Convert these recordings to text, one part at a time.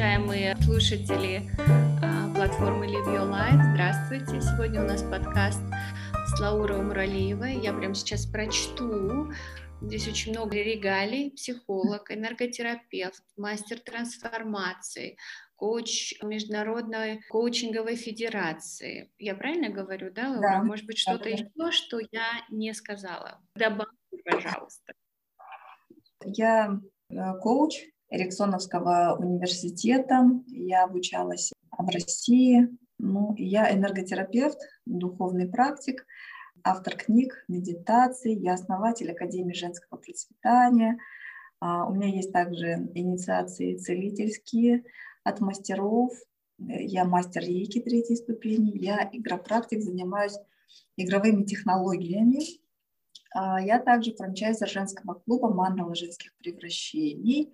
уважаемые слушатели а, платформы Live Your Life. Здравствуйте. Сегодня у нас подкаст с Лаурой Муралиевой. Я прямо сейчас прочту. Здесь очень много регалий. Психолог, энерготерапевт, мастер трансформации, коуч Международной коучинговой федерации. Я правильно говорю, да, Лаура? Да. Может быть, что-то да, да. еще, что я не сказала? Добавьте, пожалуйста. Я э, коуч, Эриксоновского университета. Я обучалась в России. Ну, я энерготерапевт, духовный практик, автор книг, медитаций. Я основатель Академии женского процветания. А, у меня есть также инициации целительские от мастеров. Я мастер рейки третьей ступени. Я игропрактик, занимаюсь игровыми технологиями. А, я также франчайзер женского клуба «Мандала женских превращений».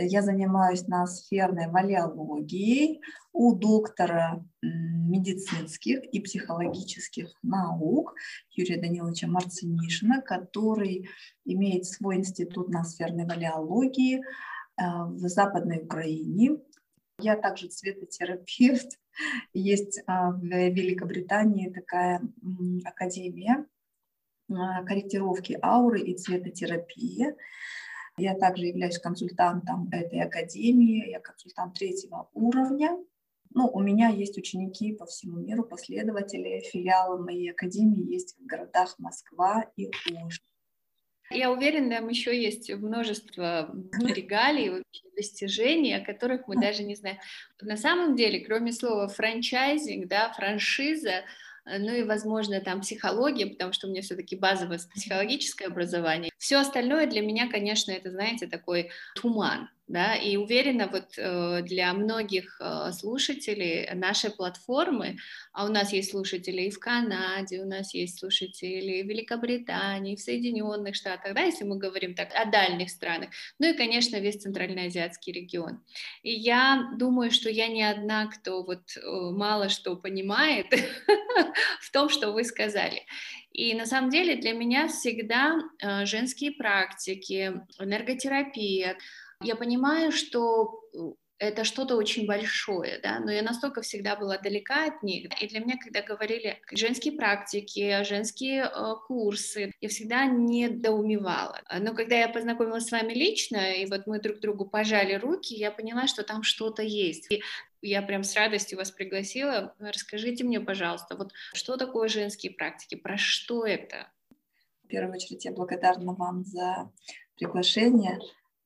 Я занимаюсь на сферной валиологией у доктора медицинских и психологических наук Юрия Даниловича Марцинишина, который имеет свой институт на сферной валиологии а, в Западной Украине. Я также цветотерапевт. Есть а, в Великобритании такая академия а, корректировки ауры и цветотерапии. Я также являюсь консультантом этой академии, я консультант третьего уровня. Ну, у меня есть ученики по всему миру, последователи, филиалы моей академии есть в городах Москва и Ужин. Я уверена, там еще есть множество регалий, достижений, о которых мы даже не знаем. На самом деле, кроме слова франчайзинг, да, франшиза, ну и, возможно, там психология, потому что у меня все-таки базовое психологическое образование. Все остальное для меня, конечно, это, знаете, такой туман, да, и уверена, вот э, для многих э, слушателей нашей платформы, а у нас есть слушатели и в Канаде, у нас есть слушатели в Великобритании, в Соединенных Штатах, да, если мы говорим так о дальних странах, ну и, конечно, весь Центральноазиатский регион. И я думаю, что я не одна, кто вот мало что понимает в том, что вы сказали. И на самом деле для меня всегда женские практики, энерготерапия, я понимаю, что э, это что-то очень большое, да, но я настолько всегда была далека от них. И для меня, когда говорили женские практики, женские э, курсы, я всегда недоумевала. Но когда я познакомилась с вами лично, и вот мы друг другу пожали руки, я поняла, что там что-то есть. И я прям с радостью вас пригласила. Расскажите мне, пожалуйста, вот что такое женские практики, про что это? В первую очередь я благодарна вам за приглашение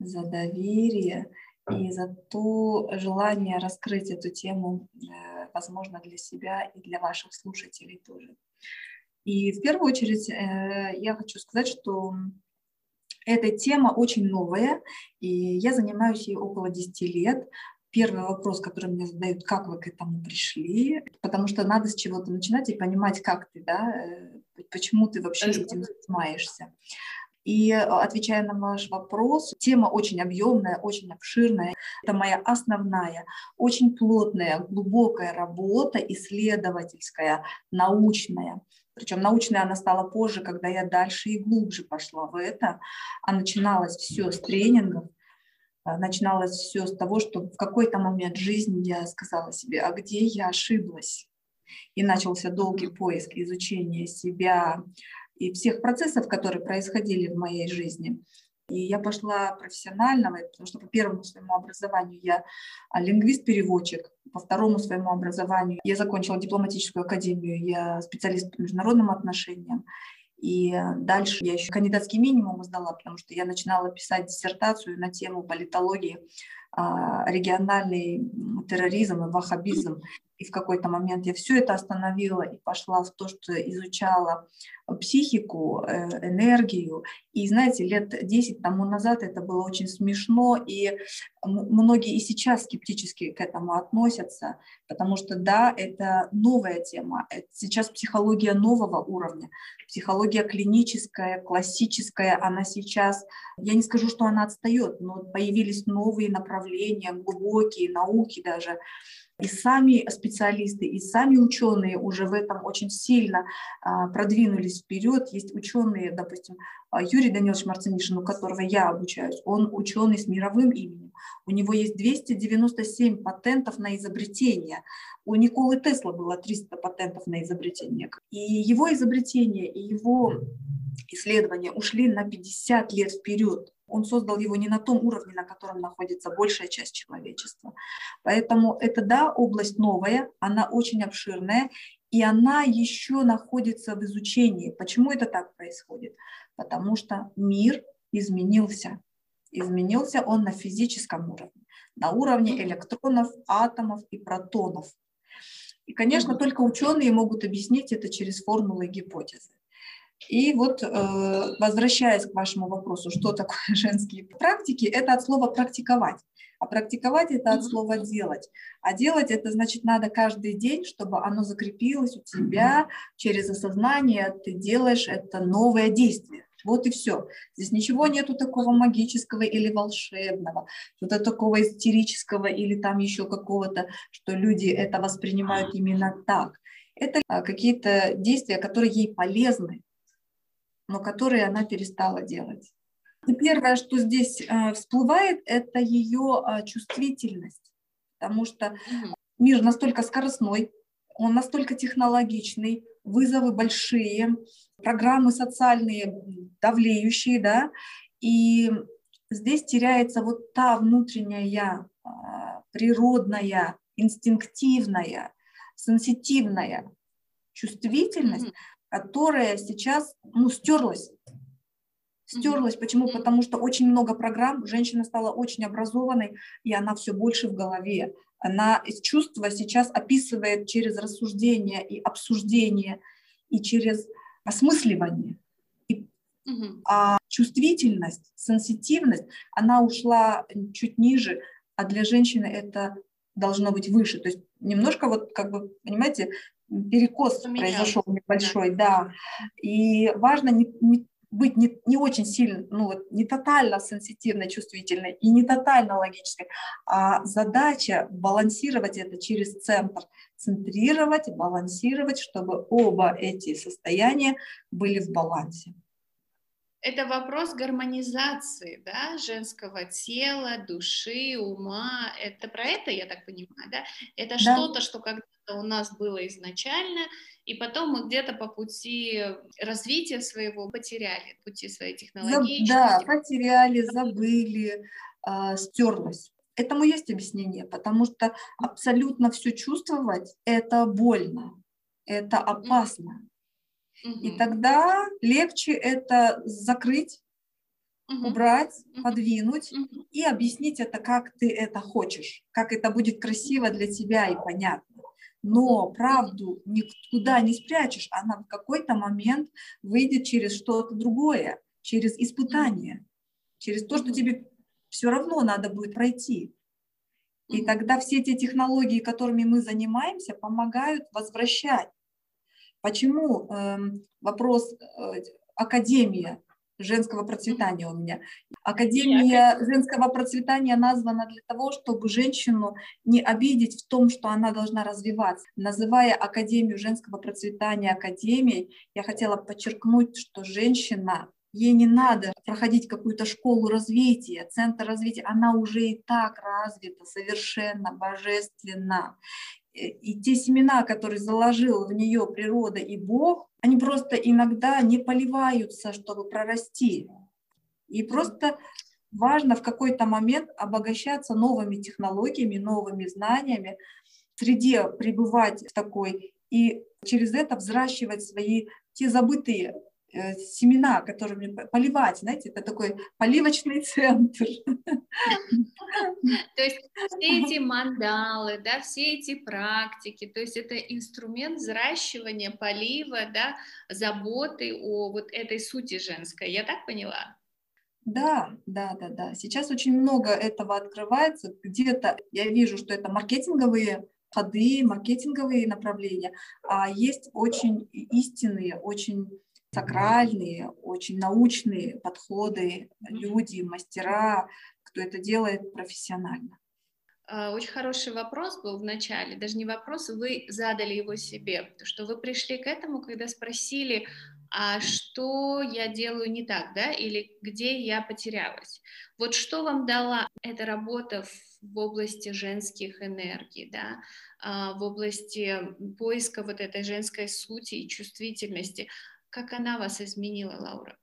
за доверие и за то желание раскрыть эту тему, э, возможно, для себя и для ваших слушателей тоже. И в первую очередь э, я хочу сказать, что эта тема очень новая, и я занимаюсь ей около 10 лет. Первый вопрос, который мне задают, как вы к этому пришли, потому что надо с чего-то начинать и понимать, как ты, да, э, почему ты вообще этим занимаешься. И э, отвечая на ваш вопрос, тема очень объемная, очень обширная. Это моя основная, очень плотная, глубокая работа, исследовательская, научная. Причем научная она стала позже, когда я дальше и глубже пошла в это. А начиналось все с тренингов, э, начиналось все с того, что в какой-то момент жизни я сказала себе, а где я ошиблась? И начался долгий поиск изучения себя, и всех процессов, которые происходили в моей жизни. И я пошла профессионально, потому что по первому своему образованию я а, лингвист-переводчик, по второму своему образованию я закончила дипломатическую академию, я специалист по международным отношениям. И дальше я еще кандидатский минимум сдала, потому что я начинала писать диссертацию на тему политологии, а, региональный терроризм и ваххабизм. И в какой-то момент я все это остановила и пошла в то, что изучала психику, э, энергию. И, знаете, лет 10 тому назад это было очень смешно, и многие и сейчас скептически к этому относятся, потому что, да, это новая тема, это сейчас психология нового уровня, психология клиническая, классическая, она сейчас, я не скажу, что она отстает, но появились новые направления, глубокие науки даже, и сами специалисты, и сами ученые уже в этом очень сильно а, продвинулись вперед. Есть ученые, допустим, а, Юрий Данилович Марцинишин, у которого я обучаюсь, он ученый с мировым именем. У него есть 297 патентов на изобретение. У Николы Тесла было 300 патентов на изобретение. И его изобретение, и его исследования ушли на 50 лет вперед он создал его не на том уровне, на котором находится большая часть человечества. Поэтому это, да, область новая, она очень обширная, и она еще находится в изучении. Почему это так происходит? Потому что мир изменился. Изменился он на физическом уровне, на уровне электронов, атомов и протонов. И, конечно, только ученые могут объяснить это через формулы и гипотезы. И вот, э, возвращаясь к вашему вопросу, что такое женские практики, это от слова практиковать. А практиковать это от слова делать. А делать это значит надо каждый день, чтобы оно закрепилось у тебя через осознание, ты делаешь это новое действие. Вот и все. Здесь ничего нету такого магического или волшебного, что-то такого истерического или там еще какого-то, что люди это воспринимают именно так. Это а, какие-то действия, которые ей полезны, но которые она перестала делать. И первое, что здесь э, всплывает, это ее э, чувствительность, потому что мир настолько скоростной, он настолько технологичный, вызовы большие, программы социальные давлеющие, да, и здесь теряется вот та внутренняя, э, природная, инстинктивная, сенситивная чувствительность, которая сейчас ну, стерлась. Стерлась. Почему? Потому что очень много программ, женщина стала очень образованной, и она все больше в голове. Она чувства сейчас описывает через рассуждение и обсуждение, и через осмысливание. И. А чувствительность, сенситивность, она ушла чуть ниже, а для женщины это должно быть выше. То есть немножко вот как бы, понимаете, перекос Поменялся. произошел небольшой, да. да. И важно не, не быть не, не очень сильно, ну вот не тотально сенситивной, чувствительной и не тотально логической, а задача балансировать это через центр, центрировать, балансировать, чтобы оба эти состояния были в балансе. Это вопрос гармонизации, да, женского тела, души, ума. Это про это, я так понимаю, да? Это да. что-то, что когда у нас было изначально, и потом мы где-то по пути развития своего потеряли, пути своей технологии. Да, потеряли, забыли, э, стерлось. Этому есть объяснение, потому что абсолютно все чувствовать – это больно, это опасно. И тогда легче это закрыть, mm-hmm. убрать, mm-hmm. подвинуть mm-hmm. и объяснить это, как ты это хочешь, как это будет красиво для тебя и понятно но правду никуда не спрячешь, она в какой-то момент выйдет через что-то другое, через испытание, через то, что тебе все равно надо будет пройти. И тогда все эти технологии, которыми мы занимаемся, помогают возвращать. Почему э, вопрос э, академия женского процветания у меня. Академия женского процветания названа для того, чтобы женщину не обидеть в том, что она должна развиваться. Называя Академию женского процветания Академией, я хотела подчеркнуть, что женщина Ей не надо проходить какую-то школу развития, центр развития. Она уже и так развита, совершенно божественно. И те семена, которые заложил в нее природа и Бог, они просто иногда не поливаются, чтобы прорасти. И просто важно в какой-то момент обогащаться новыми технологиями, новыми знаниями, в среде пребывать в такой и через это взращивать свои те забытые Э, семена, которыми поливать, знаете, это такой поливочный центр. То есть все эти мандалы, да, все эти практики, то есть это инструмент взращивания, полива, да, заботы о вот этой сути женской, я так поняла? Да, да, да, да. Сейчас очень много этого открывается. Где-то я вижу, что это маркетинговые ходы, маркетинговые направления, а есть очень истинные, очень сакральные, очень научные подходы, люди, мастера, кто это делает профессионально. а, очень хороший вопрос был в начале, даже не вопрос, вы задали его себе, что вы пришли к этому, когда спросили, а что я делаю не так, да, или где я потерялась. Вот что вам дала эта работа в области женских энергий, да, а, в области поиска вот этой женской сути и чувствительности, как она вас изменила, Лаура?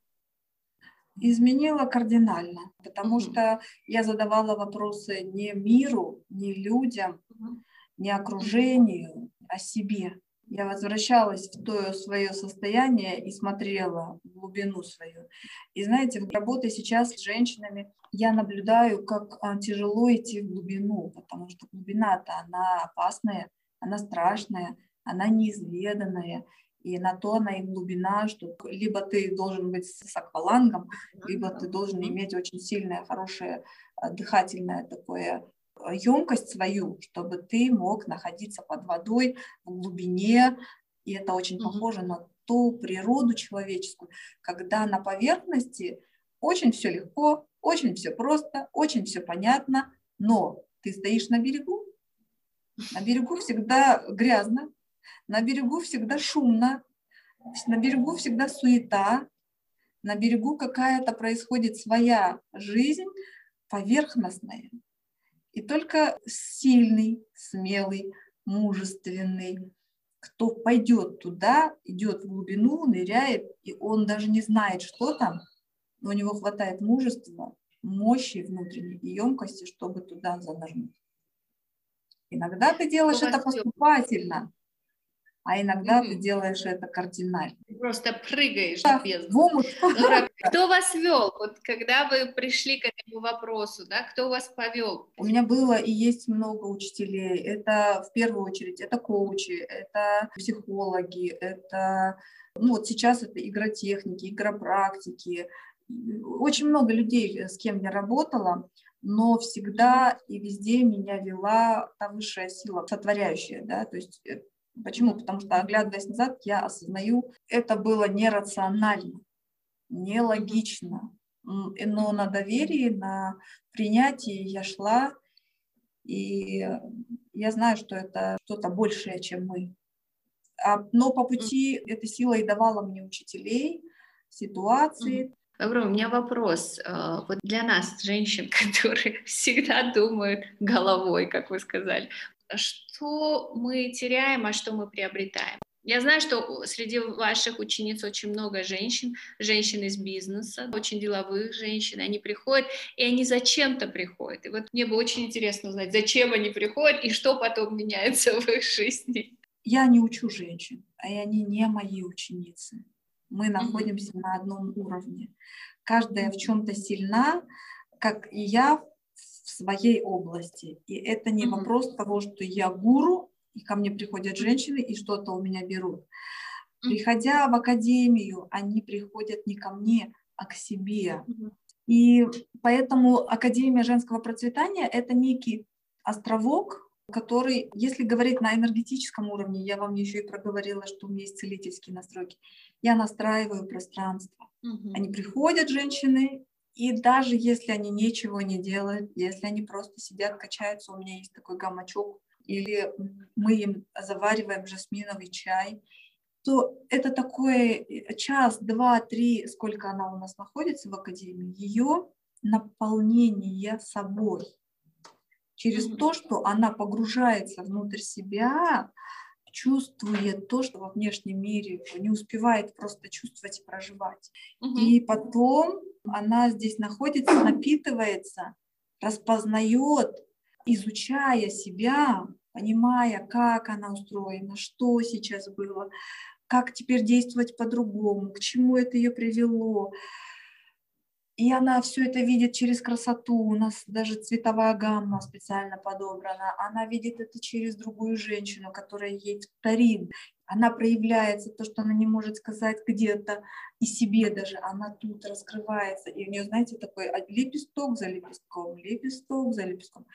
изменила кардинально, потому mm-hmm. что я задавала вопросы не миру, не людям, mm-hmm. не окружению, а себе. Я возвращалась в то свое состояние и смотрела в глубину свою. И знаете, в работе сейчас с женщинами я наблюдаю, как а, тяжело идти в глубину, потому что глубина-то она опасная, она страшная, она неизведанная. И на то она и глубина, что либо ты должен быть с аквалангом, либо ты должен иметь очень сильное, хорошее э, дыхательное такое емкость э, свою, чтобы ты мог находиться под водой в глубине. И это очень похоже на ту природу человеческую, когда на поверхности очень все легко, очень все просто, очень все понятно, но ты стоишь на берегу, на берегу всегда грязно, на берегу всегда шумно, на берегу всегда суета, на берегу какая-то происходит своя жизнь поверхностная. И только сильный, смелый, мужественный, кто пойдет туда, идет в глубину, ныряет, и он даже не знает, что там, но у него хватает мужества, мощи внутренней и емкости, чтобы туда занырнуть. Иногда ты делаешь это поступательно, а иногда mm-hmm. ты делаешь это кардинально. просто прыгаешь да, в бездну. Ну, кто вас вел? Вот когда вы пришли к этому вопросу, да, кто вас повел? У меня было и есть много учителей. Это в первую очередь это коучи, это психологи, это ну вот сейчас это игротехники, игропрактики. Очень много людей, с кем я работала, но всегда и везде меня вела та высшая сила, сотворяющая, да, то есть э, Почему? Потому что, оглядываясь назад, я осознаю, это было нерационально, нелогично. Но на доверии, на принятии я шла, и я знаю, что это что-то большее, чем мы. А, но по пути эта сила и давала мне учителей, ситуации. Добро, у меня вопрос. А, вот для нас, женщин, которые всегда думают головой, как вы сказали, что мы теряем, а что мы приобретаем. Я знаю, что среди ваших учениц очень много женщин, женщин из бизнеса, очень деловых женщин. Они приходят, и они зачем-то приходят. И вот мне бы очень интересно узнать, зачем они приходят и что потом меняется в их жизни. Я не учу женщин, а они не мои ученицы. Мы находимся mm-hmm. на одном уровне. Каждая в чем-то сильна, как и я своей области. И это не mm-hmm. вопрос того, что я гуру, и ко мне приходят женщины и что-то у меня берут. Mm-hmm. Приходя в академию, они приходят не ко мне, а к себе. Mm-hmm. И поэтому Академия женского процветания – это некий островок, который, если говорить на энергетическом уровне, я вам еще и проговорила, что у меня есть целительские настройки, я настраиваю пространство. Угу. Они приходят, женщины, и даже если они ничего не делают, если они просто сидят, качаются, у меня есть такой гамачок, или мы им завариваем жасминовый чай, то это такой э, час, два, три, сколько она у нас находится в академии, ее наполнение собой. Через то, что она погружается внутрь себя, чувствует то, что во внешнем мире не успевает просто чувствовать и проживать. Угу. И потом она здесь находится, напитывается, распознает, изучая себя, понимая, как она устроена, что сейчас было, как теперь действовать по-другому, к чему это ее привело, и она все это видит через красоту. У нас даже цветовая гамма специально подобрана. Она видит это через другую женщину, которая ей вторит. Она проявляется, то, что она не может сказать где-то и себе даже. Она тут раскрывается. И у нее, знаете, такой лепесток за лепестком, лепесток за лепестком.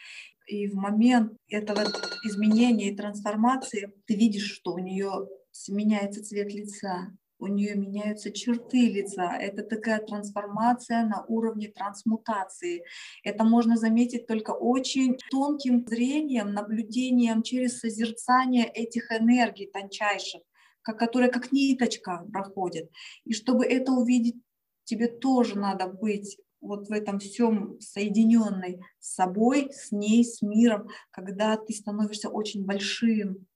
И в момент этого изменения и трансформации ты видишь, что у нее меняется цвет лица, у нее меняются черты лица. Это такая трансформация на уровне трансмутации. Это можно заметить только очень тонким зрением, наблюдением через созерцание этих энергий тончайших, которые как ниточка проходят. И чтобы это увидеть, тебе тоже надо быть вот в этом всем соединенной с собой, с ней, с миром, когда ты становишься очень большим,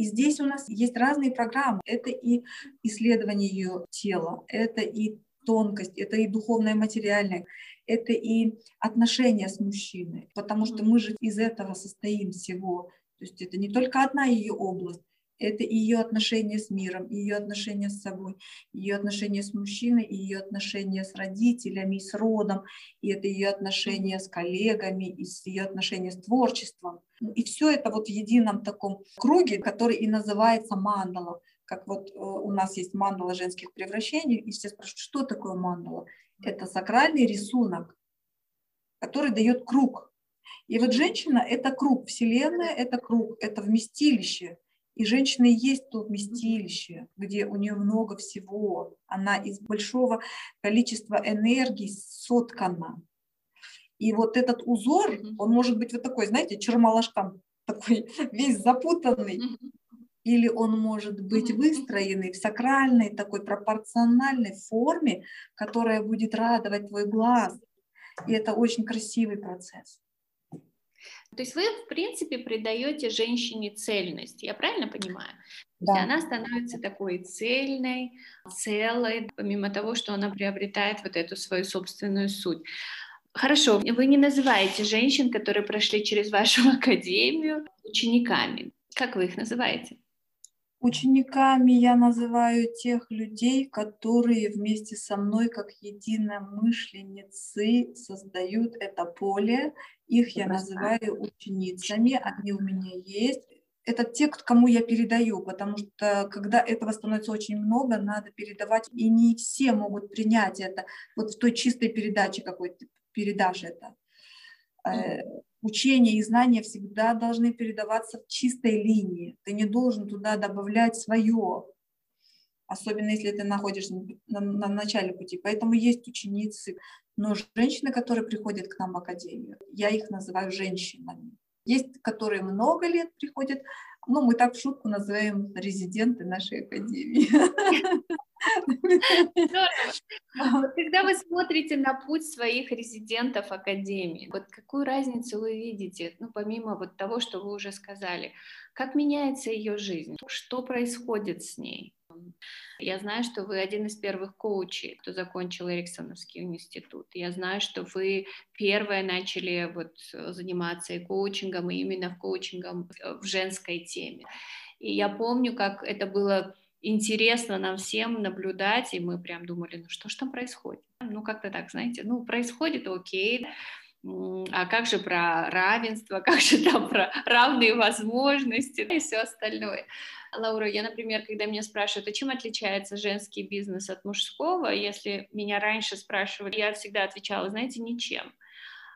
и здесь у нас есть разные программы. Это и исследование ее тела, это и тонкость, это и духовное, материальное, это и отношения с мужчиной, потому что мы же из этого состоим всего. То есть это не только одна ее область, это ее отношения с миром, ее отношения с собой, ее отношения с мужчиной, ее отношения с родителями, с родом, и это ее отношения с коллегами, и ее отношения с творчеством. И все это вот в едином таком круге, который и называется мандала. Как вот э, у нас есть мандала женских превращений, и все спрашивают, что такое мандала? Это сакральный рисунок, который дает круг. И вот женщина – это круг, Вселенная – это круг, это вместилище – и женщина есть то вместилище, где у нее много всего. Она из большого количества энергии соткана. И вот этот узор, он может быть вот такой, знаете, чермалашком, такой весь запутанный. Или он может быть выстроенный в сакральной, такой пропорциональной форме, которая будет радовать твой глаз. И это очень красивый процесс. То есть вы, в принципе, придаете женщине цельность, я правильно понимаю? Да. То есть она становится такой цельной, целой, помимо того, что она приобретает вот эту свою собственную суть. Хорошо, вы не называете женщин, которые прошли через вашу академию, учениками. Как вы их называете? Учениками я называю тех людей, которые вместе со мной, как единомышленницы, создают это поле. Их я называю ученицами, они у меня есть. Это те, кому я передаю, потому что когда этого становится очень много, надо передавать, и не все могут принять это. Вот в той чистой передаче какой-то передашь это. Э, учение и знания всегда должны передаваться в чистой линии. Ты не должен туда добавлять свое, особенно если ты находишься на, на начале пути. Поэтому есть ученицы, но женщины, которые приходят к нам в академию, я их называю женщинами. Есть, которые много лет приходят, ну, мы так в шутку называем резиденты нашей академии. Когда вы смотрите на путь своих резидентов Академии, вот какую разницу вы видите, ну, помимо вот того, что вы уже сказали, как меняется ее жизнь, что происходит с ней? Я знаю, что вы один из первых коучей, кто закончил Эриксоновский институт. Я знаю, что вы первые начали вот заниматься и коучингом, и именно в коучингом в женской теме. И я помню, как это было интересно нам всем наблюдать, и мы прям думали, ну что ж там происходит? Ну как-то так, знаете, ну происходит, окей, а как же про равенство, как же там про равные возможности и все остальное. Лаура, я, например, когда меня спрашивают, а чем отличается женский бизнес от мужского, если меня раньше спрашивали, я всегда отвечала, знаете, ничем.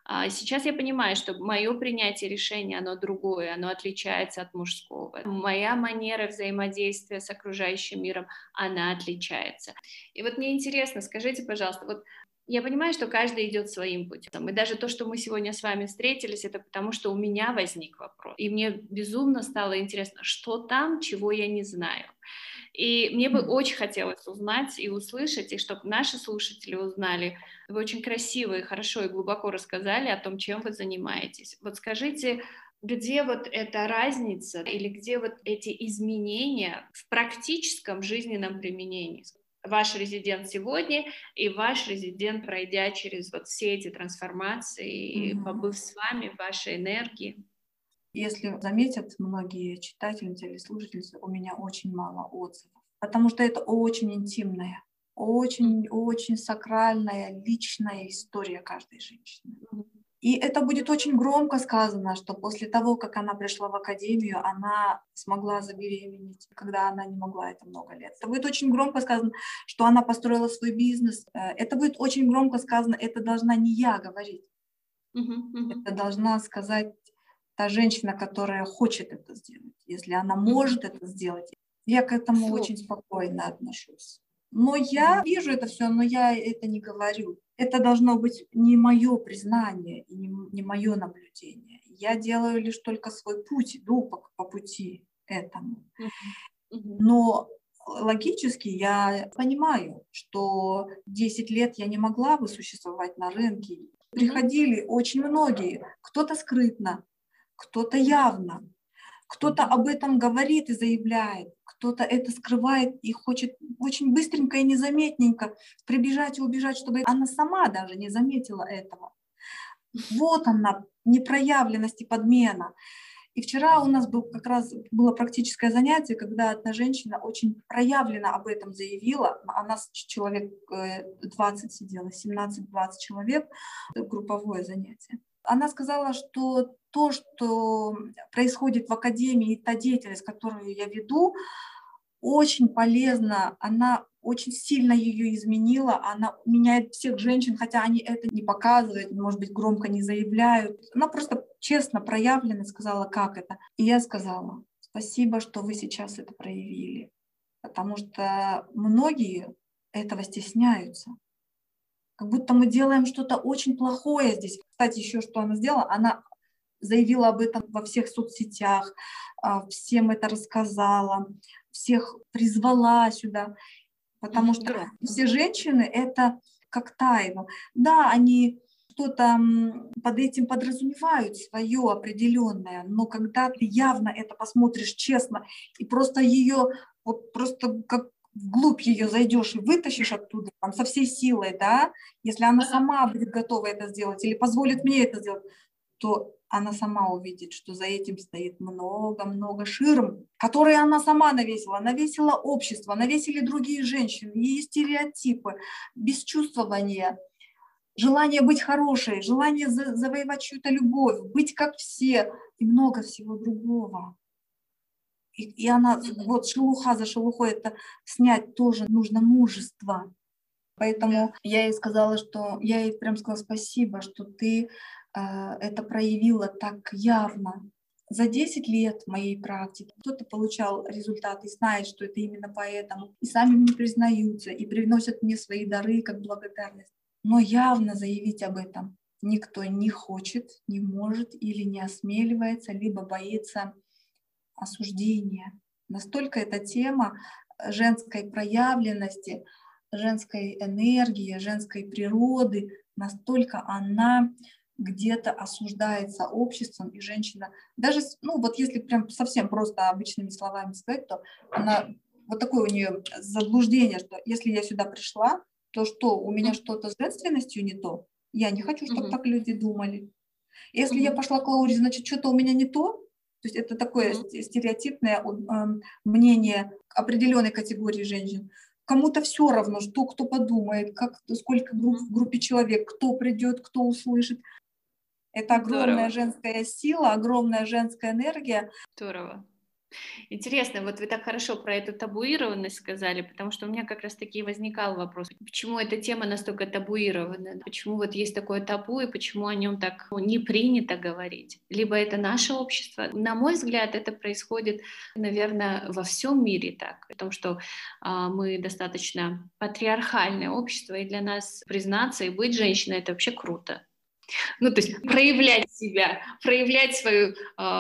А сейчас я понимаю, что мое принятие решения, оно другое, оно отличается от мужского. Моя манера взаимодействия с окружающим миром, она отличается. И вот мне интересно, скажите, пожалуйста, вот я понимаю, что каждый идет своим путем. И даже то, что мы сегодня с вами встретились, это потому, что у меня возник вопрос. И мне безумно стало интересно, что там, чего я не знаю. И мне бы очень хотелось узнать и услышать, и чтобы наши слушатели узнали. Вы очень красиво и хорошо и глубоко рассказали о том, чем вы занимаетесь. Вот скажите, где вот эта разница или где вот эти изменения в практическом жизненном применении? Ваш резидент сегодня и ваш резидент, пройдя через вот все эти трансформации, mm-hmm. побыв с вами вашей энергии. Если заметят многие читательницы или слушательницы, у меня очень мало отзывов, потому что это очень интимная, очень, очень сакральная, личная история каждой женщины. И это будет очень громко сказано, что после того, как она пришла в академию, она смогла забеременеть, когда она не могла это много лет. Это будет очень громко сказано, что она построила свой бизнес. Э, это будет очень громко сказано, это должна не я говорить. Uh-huh, uh-huh. Это должна сказать та женщина, которая хочет это сделать, если она может это сделать. Я к этому Все. очень спокойно отношусь. Но я вижу это все, но я это не говорю. Это должно быть не мое признание и не, не мое наблюдение. Я делаю лишь только свой путь, иду по, по пути этому. Но логически я понимаю, что 10 лет я не могла бы существовать на рынке. Приходили очень многие, кто-то скрытно, кто-то явно, кто-то об этом говорит и заявляет, кто-то это скрывает и хочет очень быстренько и незаметненько прибежать и убежать, чтобы она сама даже не заметила этого. Вот она, непроявленность и подмена. И вчера у нас был как раз было практическое занятие, когда одна женщина очень проявленно об этом заявила. Она человек 20 э, сидела, 17-20 человек, групповое занятие. Она сказала, что то, что происходит в академии, та деятельность, которую я веду, очень полезна, она очень сильно ее изменила, она меняет всех женщин, хотя они это не показывают, может быть, громко не заявляют. Она просто честно, проявленно сказала, как это. И я сказала, спасибо, что вы сейчас это проявили, потому что многие этого стесняются. Как будто мы делаем что-то очень плохое здесь. Кстати, еще что она сделала, она заявила об этом во всех соцсетях, а, всем это рассказала, всех призвала сюда, потому что да. все женщины это как тайну. Да, они что-то под этим подразумевают свое определенное, но когда ты явно это посмотришь честно и просто ее, вот просто как вглубь ее зайдешь и вытащишь оттуда там, со всей силой, да, если она сама будет готова это сделать или позволит мне это сделать, то она сама увидит, что за этим стоит много-много ширм, которые она сама навесила. Навесила общество, навесили другие женщины, ее стереотипы, бесчувствование, желание быть хорошей, желание завоевать чью-то любовь, быть как все и много всего другого. И, и она, вот шелуха за шелухой, это снять тоже нужно мужество. Поэтому я ей сказала, что я ей прям сказала спасибо, что ты это проявила так явно. За 10 лет моей практики кто-то получал результаты и знает, что это именно поэтому, и сами мне признаются, и приносят мне свои дары как благодарность. Но явно заявить об этом никто не хочет, не может или не осмеливается, либо боится осуждения. Настолько эта тема женской проявленности, женской энергии, женской природы, настолько она где-то осуждается обществом, и женщина, даже, ну вот если прям совсем просто обычными словами сказать, то она, вот такое у нее заблуждение, что если я сюда пришла, то что, у меня что-то с женственностью не то? Я не хочу, чтобы mm-hmm. так люди думали. Если mm-hmm. я пошла к Лауре, значит, что-то у меня не то, то есть это такое mm-hmm. стереотипное э, мнение определенной категории женщин. Кому-то все равно, что кто подумает, как, сколько групп, в группе человек, кто придет, кто услышит. Это огромная Здорово. женская сила, огромная женская энергия. Здорово. Интересно, вот вы так хорошо про эту табуированность сказали, потому что у меня как раз таки возникал вопрос, почему эта тема настолько табуирована, почему вот есть такое табу и почему о нем так ну, не принято говорить. Либо это наше общество. На мой взгляд, это происходит, наверное, во всем мире так, потому что а, мы достаточно патриархальное общество, и для нас признаться и быть женщиной это вообще круто. Ну, то есть проявлять себя, проявлять свою э,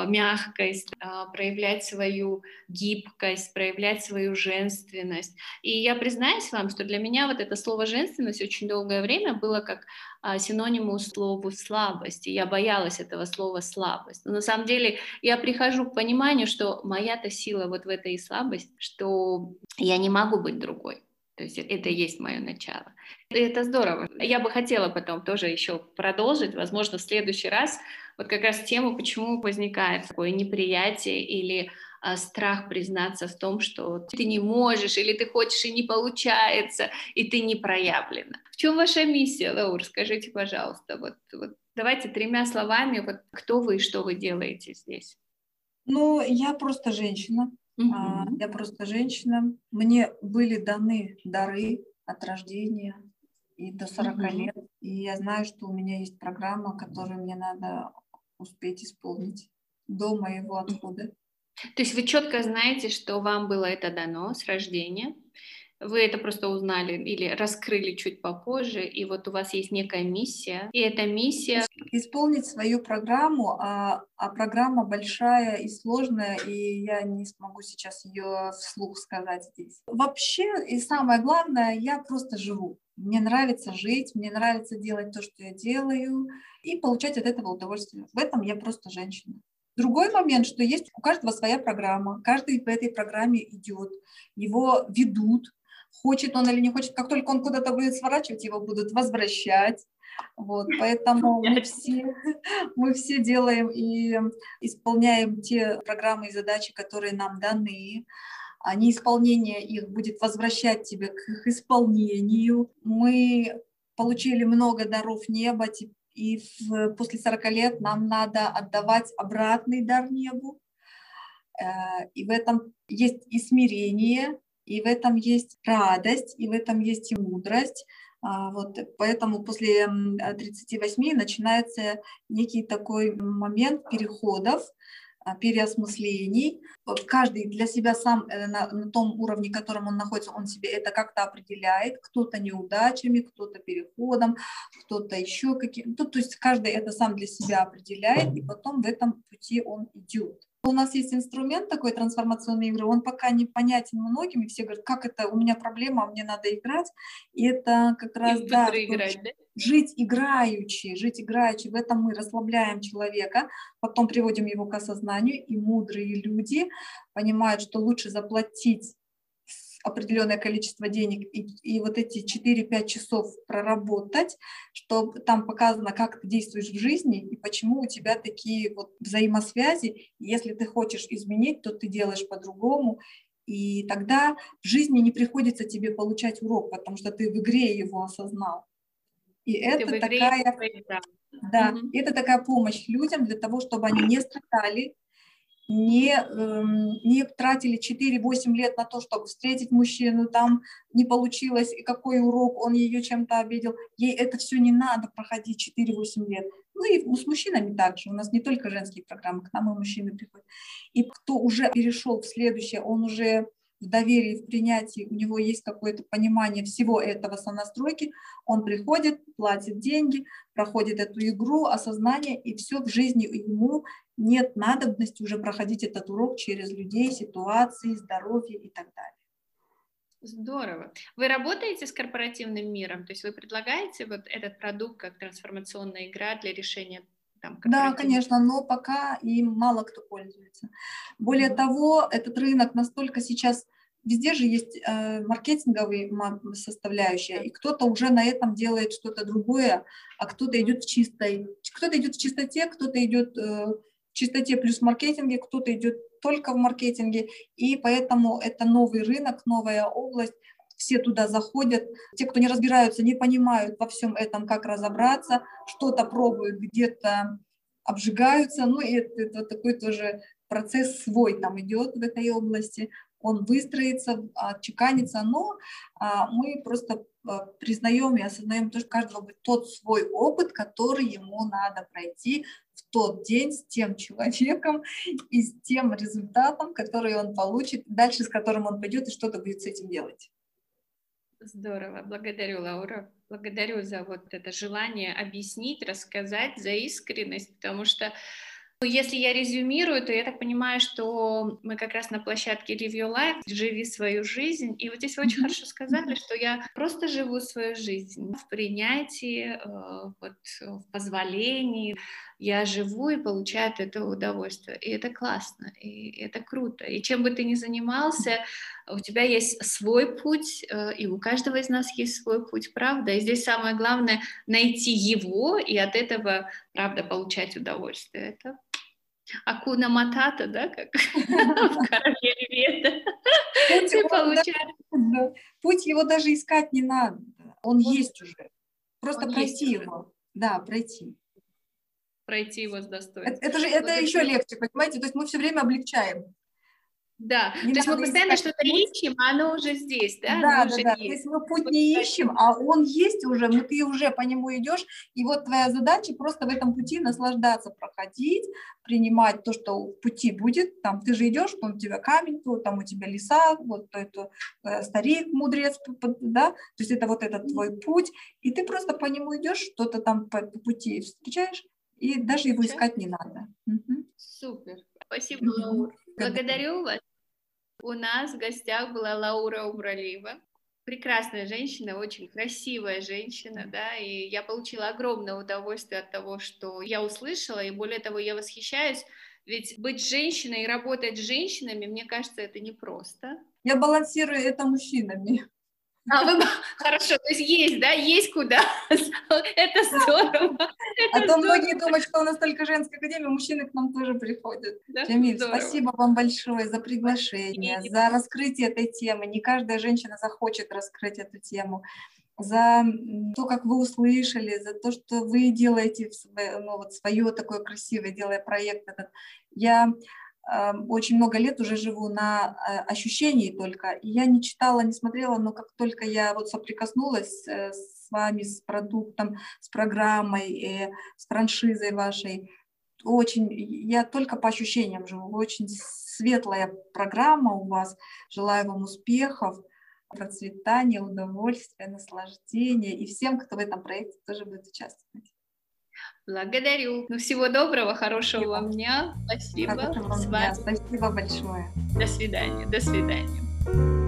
мягкость, э, проявлять свою гибкость, проявлять свою женственность. И я признаюсь вам, что для меня вот это слово женственность очень долгое время было как э, синониму слову слабость. И я боялась этого слова слабость. Но на самом деле я прихожу к пониманию, что моя-то сила вот в этой слабости, что я не могу быть другой. То есть это и есть мое начало. И это здорово. Я бы хотела потом тоже еще продолжить, возможно, в следующий раз, вот как раз тему, почему возникает такое неприятие или а, страх признаться в том, что ты не можешь, или ты хочешь и не получается, и ты не проявлена. В чем ваша миссия, Лаур? Скажите, пожалуйста, вот, вот давайте тремя словами, вот кто вы и что вы делаете здесь? Ну, я просто женщина, Угу. Я просто женщина. Мне были даны дары от рождения и до 40 угу. лет. И я знаю, что у меня есть программа, которую мне надо успеть исполнить до моего отхода. То есть вы четко знаете, что вам было это дано с рождения, вы это просто узнали или раскрыли чуть попозже, и вот у вас есть некая миссия, и эта миссия... Исполнить свою программу, а, а программа большая и сложная, и я не смогу сейчас ее вслух сказать здесь. Вообще, и самое главное, я просто живу. Мне нравится жить, мне нравится делать то, что я делаю, и получать от этого удовольствие. В этом я просто женщина. Другой момент, что есть у каждого своя программа, каждый по этой программе идет, его ведут, хочет он или не хочет, как только он куда-то будет сворачивать, его будут возвращать. Вот, поэтому мы все, мы все делаем и исполняем те программы и задачи, которые нам даны. А неисполнение их будет возвращать тебя к их исполнению. Мы получили много даров неба, и в, после 40 лет нам надо отдавать обратный дар небу. Э, и в этом есть и смирение, и в этом есть радость, и в этом есть и мудрость. А, вот, поэтому после 38 начинается некий такой момент переходов, а, переосмыслений. Каждый для себя сам э, на, на том уровне, в котором он находится, он себе это как-то определяет. Кто-то неудачами, кто-то переходом, кто-то еще каким. то, то есть каждый это сам для себя определяет, и потом в этом пути он идет. У нас есть инструмент такой трансформационной игры, он пока не понятен многим, и все говорят, как это, у меня проблема, мне надо играть. И это как раз, и да, играть, да, жить играючи, жить играючи, в этом мы расслабляем человека, потом приводим его к осознанию, и мудрые люди понимают, что лучше заплатить определенное количество денег и, и вот эти 4-5 часов проработать, что там показано, как ты действуешь в жизни и почему у тебя такие вот взаимосвязи. Если ты хочешь изменить, то ты делаешь по-другому, и тогда в жизни не приходится тебе получать урок, потому что ты в игре его осознал. И ты это такая, да, угу. это такая помощь людям для того, чтобы они не страдали, не, эм, не тратили 4-8 лет на то, чтобы встретить мужчину, там не получилось, и какой урок, он ее чем-то обидел. Ей это все не надо проходить 4-8 лет. Ну и с мужчинами также. У нас не только женские программы, к нам и мужчины приходят. И кто уже перешел в следующее, он уже в доверии, в принятии, у него есть какое-то понимание всего этого сонастройки, он приходит, платит деньги, проходит эту игру, осознание, и все в жизни ему нет надобности уже проходить этот урок через людей, ситуации, здоровье и так далее. Здорово. Вы работаете с корпоративным миром? То есть вы предлагаете вот этот продукт как трансформационная игра для решения там, да, конечно, но пока им мало кто пользуется. Более того, этот рынок настолько сейчас везде же есть э, маркетинговые составляющая, и кто-то уже на этом делает что-то другое, а кто-то идет в чистой, кто-то идет в чистоте, кто-то идет э, чистоте плюс маркетинге, кто-то идет только в маркетинге, и поэтому это новый рынок, новая область, все туда заходят. Те, кто не разбираются, не понимают во всем этом, как разобраться, что-то пробуют, где-то обжигаются, ну и это, это такой тоже процесс свой там идет в этой области, он выстроится, отчеканится, но а, мы просто а, признаем и осознаем, что у каждого будет тот свой опыт, который ему надо пройти в тот день с тем человеком и с тем результатом, который он получит, дальше с которым он пойдет и что-то будет с этим делать. Здорово, благодарю, Лаура. Благодарю за вот это желание объяснить, рассказать, за искренность, потому что если я резюмирую, то я так понимаю, что мы как раз на площадке Live Your Life, живи свою жизнь, и вот здесь вы очень mm-hmm. хорошо сказали, что я просто живу свою жизнь в принятии, э, вот, в позволении, я живу и получаю от этого удовольствие, и это классно, и это круто, и чем бы ты ни занимался, у тебя есть свой путь, э, и у каждого из нас есть свой путь, правда, и здесь самое главное найти его, и от этого, правда, получать удовольствие, это Акуна Матата, да, как в Короле Левета. Путь его даже искать не надо. Он есть уже. Просто пройти его. Да, пройти. Пройти его с достоинством. Это, же это еще легче, понимаете? То есть мы все время облегчаем. Да, не то есть мы постоянно что-то ищем, а оно уже здесь, да? Да, да, да. Есть. То есть мы путь не ищем, а он есть уже, мы, ты уже по нему идешь, и вот твоя задача просто в этом пути наслаждаться, проходить, принимать то, что в пути будет. Там ты же идешь, там у тебя камень, то, там у тебя леса, вот это э, старик, мудрец, да, то есть это вот этот твой путь, и ты просто по нему идешь, что-то там по, по пути встречаешь, и даже его искать не надо. Угу. Супер. Спасибо, Лаура. Благодарю вас. У нас в гостях была Лаура Умралива. Прекрасная женщина, очень красивая женщина, да, и я получила огромное удовольствие от того, что я услышала, и более того, я восхищаюсь, ведь быть женщиной и работать с женщинами, мне кажется, это непросто. Я балансирую это мужчинами. А вы хорошо, то есть есть, да, есть куда. Это здорово. А то многие думают, что у нас только женская академия, мужчины к нам тоже приходят. Да? Джамиль, спасибо вам большое за приглашение, за раскрытие этой темы. Не каждая женщина захочет раскрыть эту тему за то, как вы услышали, за то, что вы делаете ну, вот свое такое красивое, делая проект этот. Я очень много лет уже живу на э, ощущении только. И я не читала, не смотрела, но как только я вот соприкоснулась э, с вами, с продуктом, с программой, э, с франшизой вашей, очень, я только по ощущениям живу. Очень светлая программа у вас. Желаю вам успехов, процветания, удовольствия, наслаждения и всем, кто в этом проекте тоже будет участвовать. Благодарю. Ну, всего доброго, хорошего Спасибо. вам дня. Спасибо. Хорошего С вами. Спасибо большое. До свидания. До свидания.